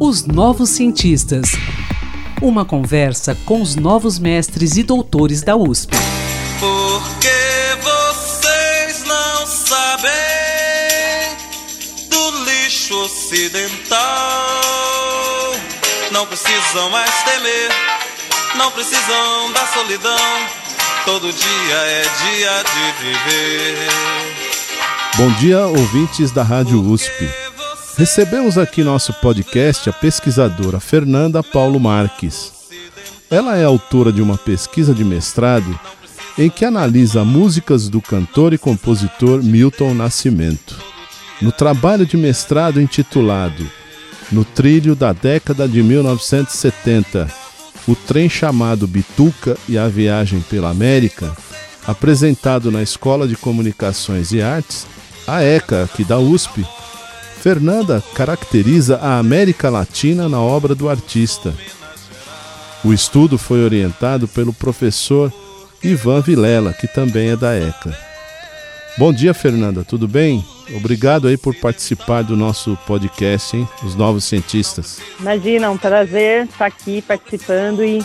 Os Novos Cientistas. Uma conversa com os novos mestres e doutores da USP. Porque vocês não sabem do lixo ocidental. Não precisam mais temer, não precisam da solidão. Todo dia é dia de viver. Bom dia, ouvintes da Rádio USP. Recebemos aqui nosso podcast a pesquisadora Fernanda Paulo Marques. Ela é autora de uma pesquisa de mestrado em que analisa músicas do cantor e compositor Milton Nascimento. No trabalho de mestrado intitulado No Trilho da Década de 1970, o trem chamado Bituca e a Viagem pela América, apresentado na Escola de Comunicações e Artes, a ECA, aqui da USP, Fernanda caracteriza a América Latina na obra do artista. O estudo foi orientado pelo professor Ivan Vilela, que também é da ECA. Bom dia, Fernanda, tudo bem? Obrigado aí por participar do nosso podcast, hein? Os Novos Cientistas. Imagina, um prazer estar aqui participando e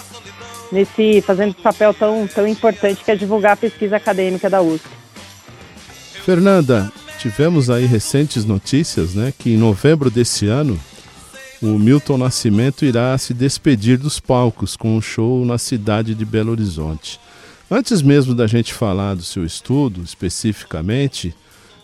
nesse fazendo esse papel tão, tão importante que é divulgar a pesquisa acadêmica da USP. Fernanda, tivemos aí recentes notícias, né, que em novembro desse ano o Milton Nascimento irá se despedir dos palcos com um show na cidade de Belo Horizonte. Antes mesmo da gente falar do seu estudo especificamente,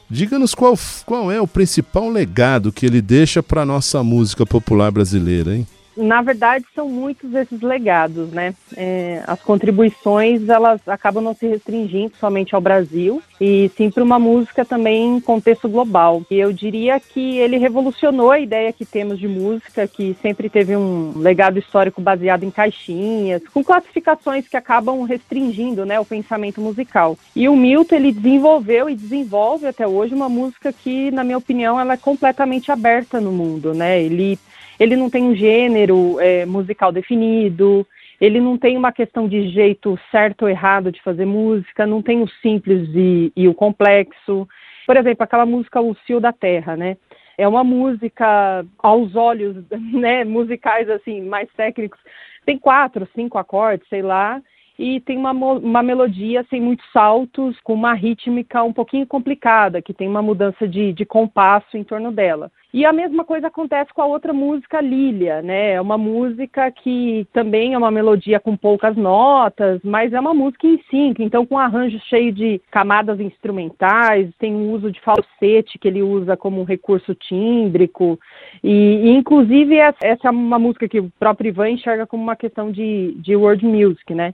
diga-nos qual, qual é o principal legado que ele deixa para a nossa música popular brasileira, hein? Na verdade, são muitos esses legados, né? É, as contribuições, elas acabam não se restringindo somente ao Brasil, e sim para uma música também em contexto global. E eu diria que ele revolucionou a ideia que temos de música, que sempre teve um legado histórico baseado em caixinhas, com classificações que acabam restringindo né, o pensamento musical. E o Milton, ele desenvolveu e desenvolve até hoje uma música que, na minha opinião, ela é completamente aberta no mundo, né? Ele ele não tem um gênero é, musical definido, ele não tem uma questão de jeito certo ou errado de fazer música, não tem o simples e, e o complexo. Por exemplo, aquela música O Cio da Terra, né? É uma música aos olhos, né, musicais assim, mais técnicos. Tem quatro, cinco acordes, sei lá, e tem uma, uma melodia sem muitos saltos, com uma rítmica um pouquinho complicada, que tem uma mudança de, de compasso em torno dela. E a mesma coisa acontece com a outra música, Lilia, né? É uma música que também é uma melodia com poucas notas, mas é uma música em cinco, então com um arranjo cheio de camadas instrumentais, tem um uso de falsete que ele usa como um recurso tímbrico, e, e inclusive essa é uma música que o próprio Ivan enxerga como uma questão de, de world music, né?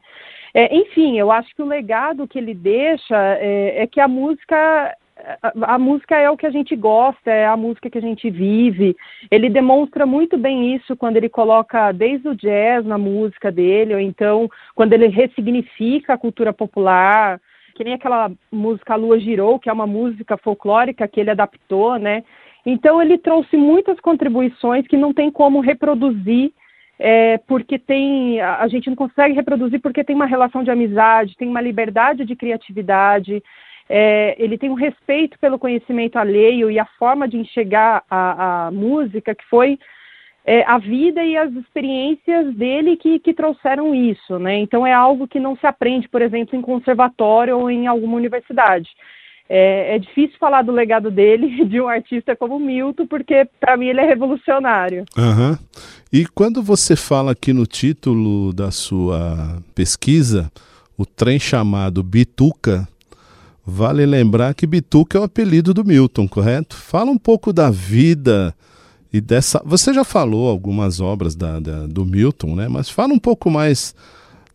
É, enfim, eu acho que o legado que ele deixa é, é que a música a, música é o que a gente gosta, é a música que a gente vive. Ele demonstra muito bem isso quando ele coloca desde o jazz na música dele, ou então quando ele ressignifica a cultura popular, que nem aquela música Lua Girou, que é uma música folclórica que ele adaptou, né? Então ele trouxe muitas contribuições que não tem como reproduzir é, porque tem a gente não consegue reproduzir porque tem uma relação de amizade, tem uma liberdade de criatividade, é, ele tem um respeito pelo conhecimento alheio e a forma de enxergar a, a música que foi é, a vida e as experiências dele que, que trouxeram isso, né? Então é algo que não se aprende, por exemplo, em conservatório ou em alguma universidade. É, é, difícil falar do legado dele, de um artista como Milton, porque para mim ele é revolucionário. Uhum. E quando você fala aqui no título da sua pesquisa, o trem chamado Bituca, vale lembrar que Bituca é o apelido do Milton, correto? Fala um pouco da vida e dessa. Você já falou algumas obras da, da, do Milton, né? Mas fala um pouco mais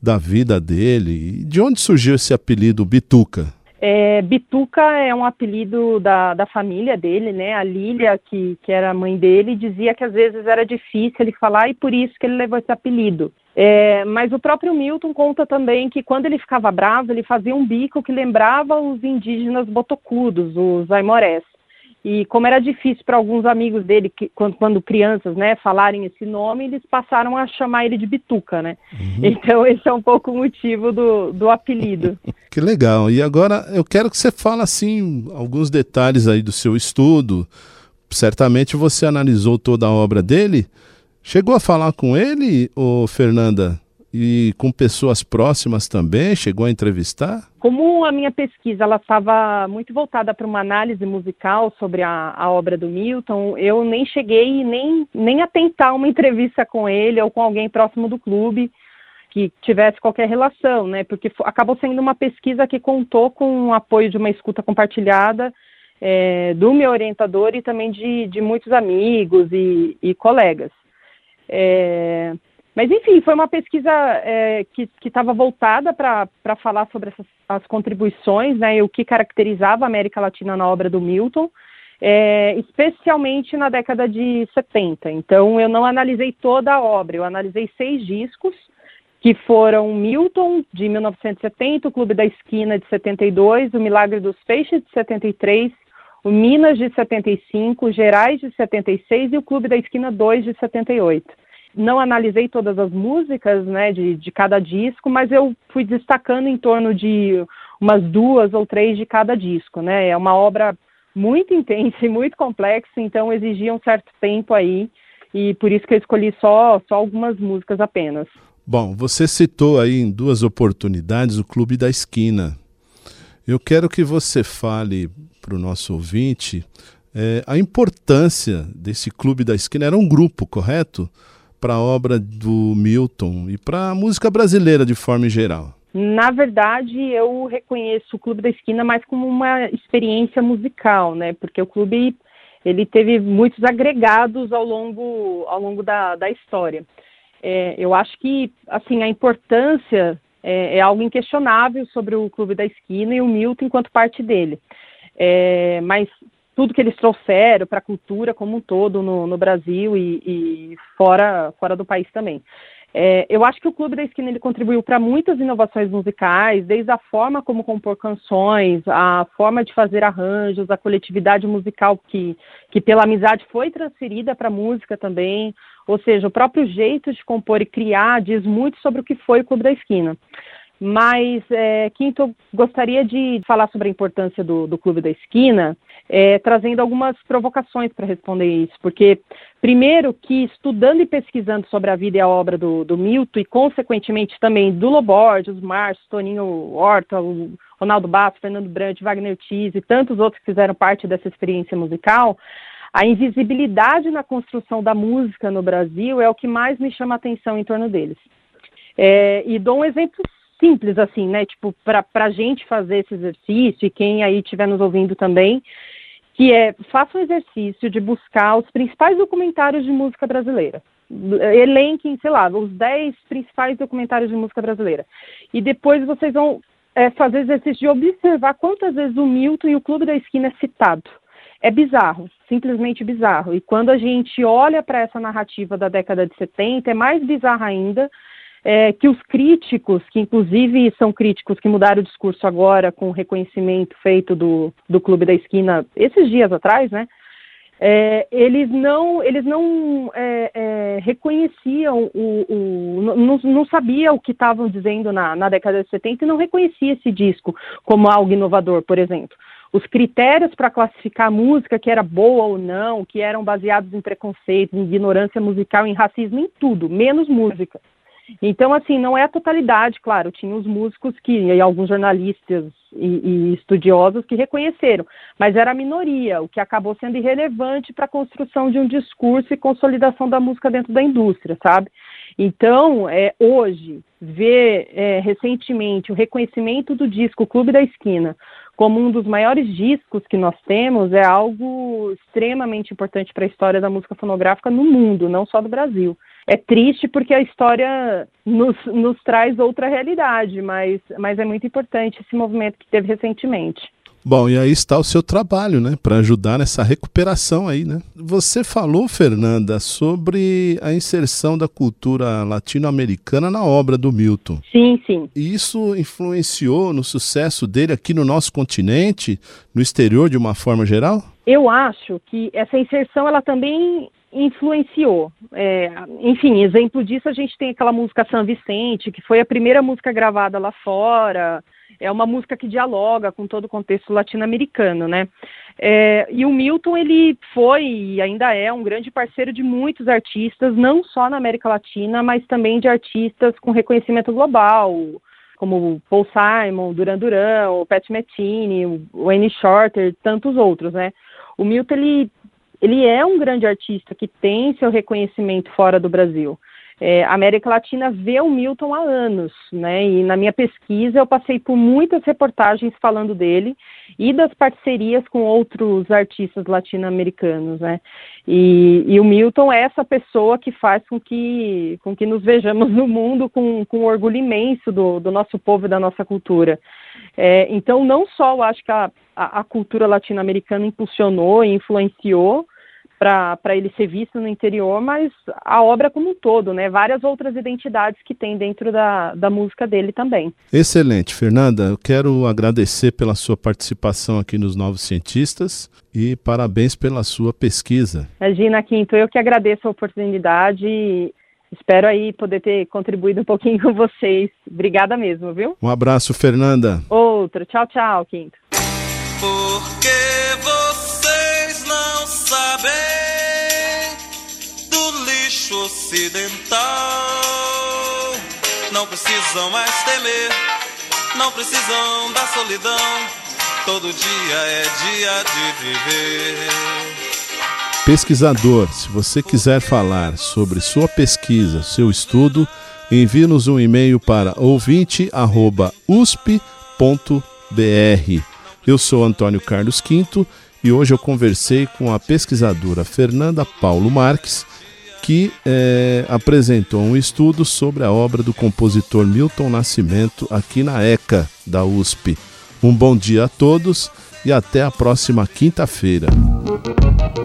da vida dele e de onde surgiu esse apelido Bituca. É, Bituca é um apelido da, da família dele, né? A Lília, que, que era a mãe dele, dizia que às vezes era difícil ele falar e por isso que ele levou esse apelido. É, mas o próprio Milton conta também que quando ele ficava bravo, ele fazia um bico que lembrava os indígenas botocudos, os aimorés. E como era difícil para alguns amigos dele, que, quando, quando, crianças, né, falarem esse nome, eles passaram a chamar ele de Bituca, né? Uhum. Então esse é um pouco o motivo do, do apelido. que legal. E agora eu quero que você fale, assim, alguns detalhes aí do seu estudo, certamente você analisou toda a obra dele. Chegou a falar com ele, ô Fernanda? E com pessoas próximas também? Chegou a entrevistar? Como a minha pesquisa ela estava muito voltada para uma análise musical sobre a, a, obra do Milton, eu nem cheguei nem, nem a tentar uma entrevista com ele ou com alguém próximo do clube que tivesse qualquer relação, né? Porque acabou sendo uma pesquisa que contou com o apoio de uma escuta compartilhada é, do meu orientador e também de, de muitos amigos e, e colegas. É, mas, enfim, foi uma pesquisa é, que estava voltada para falar sobre essas, as contribuições né, e o que caracterizava a América Latina na obra do Milton, é, especialmente na década de 70. Então, eu não analisei toda a obra, eu analisei seis discos, que foram Milton, de 1970, o Clube da Esquina, de 72, o Milagre dos Peixes, de 73, o Minas, de 75, o Gerais, de 76 e o Clube da Esquina 2, de 78 não analisei todas as músicas, né, de, de cada disco, mas eu fui destacando em torno de umas duas ou três de cada disco, né? É uma obra muito intensa e muito complexa, então exigia um certo tempo aí, e por isso que eu escolhi só, só algumas músicas apenas. Bom, você citou aí em duas oportunidades o Clube da Esquina. Eu quero que você fale para o nosso ouvinte é, a importância desse Clube da Esquina. Era um grupo, correto? Para a obra do Milton e para a música brasileira de forma geral? Na verdade, eu reconheço o Clube da Esquina mais como uma experiência musical, né? Porque o clube ele teve muitos agregados ao longo, ao longo da, da história. É, eu acho que assim a importância é, é, algo inquestionável sobre o Clube da Esquina e o Milton enquanto parte dele. É, mas tudo que eles trouxeram para a cultura como um todo no, no Brasil e, e, fora, fora do país também. É, eu acho que o Clube da Esquina ele contribuiu para muitas inovações musicais, desde a forma como compor canções, a forma de fazer arranjos, a coletividade musical que, que pela amizade foi transferida para a música também. Ou seja, o próprio jeito de compor e criar diz muito sobre o que foi o Clube da Esquina. Mas, é, Quinto, gostaria de falar sobre a importância do, do Clube da Esquina, é, trazendo algumas provocações para responder isso. Porque, primeiro, que estudando e pesquisando sobre a vida e a obra do, do Milton, e consequentemente também do Loborges, Márcio, Toninho Horta, o Ronaldo Basso, Fernando Brandt, Wagner Ortiz e tantos outros que fizeram parte dessa experiência musical, a invisibilidade na construção da música no Brasil é o que mais me chama a atenção em torno deles. É, e dou um exemplo simples assim, né? Tipo, para a gente fazer esse exercício e quem aí estiver nos ouvindo também, que é faça um exercício de buscar os principais documentários de música brasileira. Elenquem, sei lá, os 10 principais documentários de música brasileira. E depois vocês vão é, fazer exercício de observar quantas vezes o Milton e o Clube da Esquina é citado. É bizarro, simplesmente bizarro. E quando a gente olha para essa narrativa da década de 70, é mais bizarro ainda, é, que os críticos, que inclusive são críticos que mudaram o discurso agora com o reconhecimento feito do, do Clube da Esquina esses dias atrás, né? É, eles não, eles não é, é, reconheciam, o, o não, não sabiam o que estavam dizendo na, na década de 70 e não reconhecia esse disco como algo inovador, por exemplo. Os critérios para classificar a música, que era boa ou não, que eram baseados em preconceito, em ignorância musical, em racismo, em tudo, menos música. Então, assim, não é a totalidade, claro, tinha os músicos que, e alguns jornalistas e, e estudiosos que reconheceram, mas era a minoria, o que acabou sendo irrelevante para a construção de um discurso e consolidação da música dentro da indústria, sabe? Então, é, hoje, ver é, recentemente o reconhecimento do disco Clube da Esquina como um dos maiores discos que nós temos é algo extremamente importante para a história da música fonográfica no mundo, não só do Brasil é triste porque a história nos, nos traz outra realidade, mas, mas é muito importante esse movimento que teve recentemente. Bom, e aí está o seu trabalho, né, para ajudar nessa recuperação aí, né? Você falou, Fernanda, sobre a inserção da cultura latino-americana na obra do Milton. Sim, sim. E isso influenciou no sucesso dele aqui no nosso continente, no exterior de uma forma geral? Eu acho que essa inserção ela também influenciou. É, enfim, exemplo disso, a gente tem aquela música São Vicente, que foi a primeira música gravada lá fora. é uma música que dialoga com todo o contexto latino-americano, né? É, e o Milton, ele foi e ainda é um grande parceiro de muitos artistas, não só na América Latina, mas também de artistas com reconhecimento global, como Paul Simon, Duran Duran, o Pat Metheny, o Shorter, tantos outros, né? O Milton, ele, ele é um grande artista que tem seu reconhecimento fora do Brasil. É, a América Latina vê o Milton há anos, né? E na minha pesquisa eu passei por muitas reportagens falando dele e das parcerias com outros artistas latino-americanos, né? E, e, o Milton é essa pessoa que faz com que, com que nos vejamos no mundo com, com orgulho imenso do, do nosso povo e da nossa cultura. É, então, não só eu acho que a, a, a cultura latino-americana impulsionou e influenciou para ele ser visto no interior, mas a obra como um todo, né? Várias outras identidades que tem dentro da, da música dele também. Excelente, Fernanda. Eu quero agradecer pela sua participação aqui nos Novos Cientistas e parabéns pela sua pesquisa. Imagina, Quinto, eu que agradeço a oportunidade e espero aí poder ter contribuído um pouquinho com vocês. Obrigada mesmo, viu? Um abraço, Fernanda. Outro. Tchau, tchau, Quinto. Porque sabem lixo ocidental. Não precisam mais temer, não precisam da solidão. Todo dia é dia de viver. Pesquisador, se você quiser falar sobre sua pesquisa, seu estudo, envie-nos um e-mail para ouvinte.usp.br. Eu sou Antônio Carlos Quinto e hoje eu conversei com a pesquisadora Fernanda Paulo Marques que é, apresentou um estudo sobre a obra do compositor Milton Nascimento aqui na ECA da USP. Um bom dia a todos e até a próxima quinta-feira.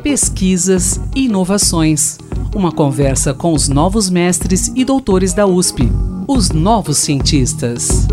Pesquisas e inovações. Uma conversa com os novos mestres e doutores da USP, os novos cientistas.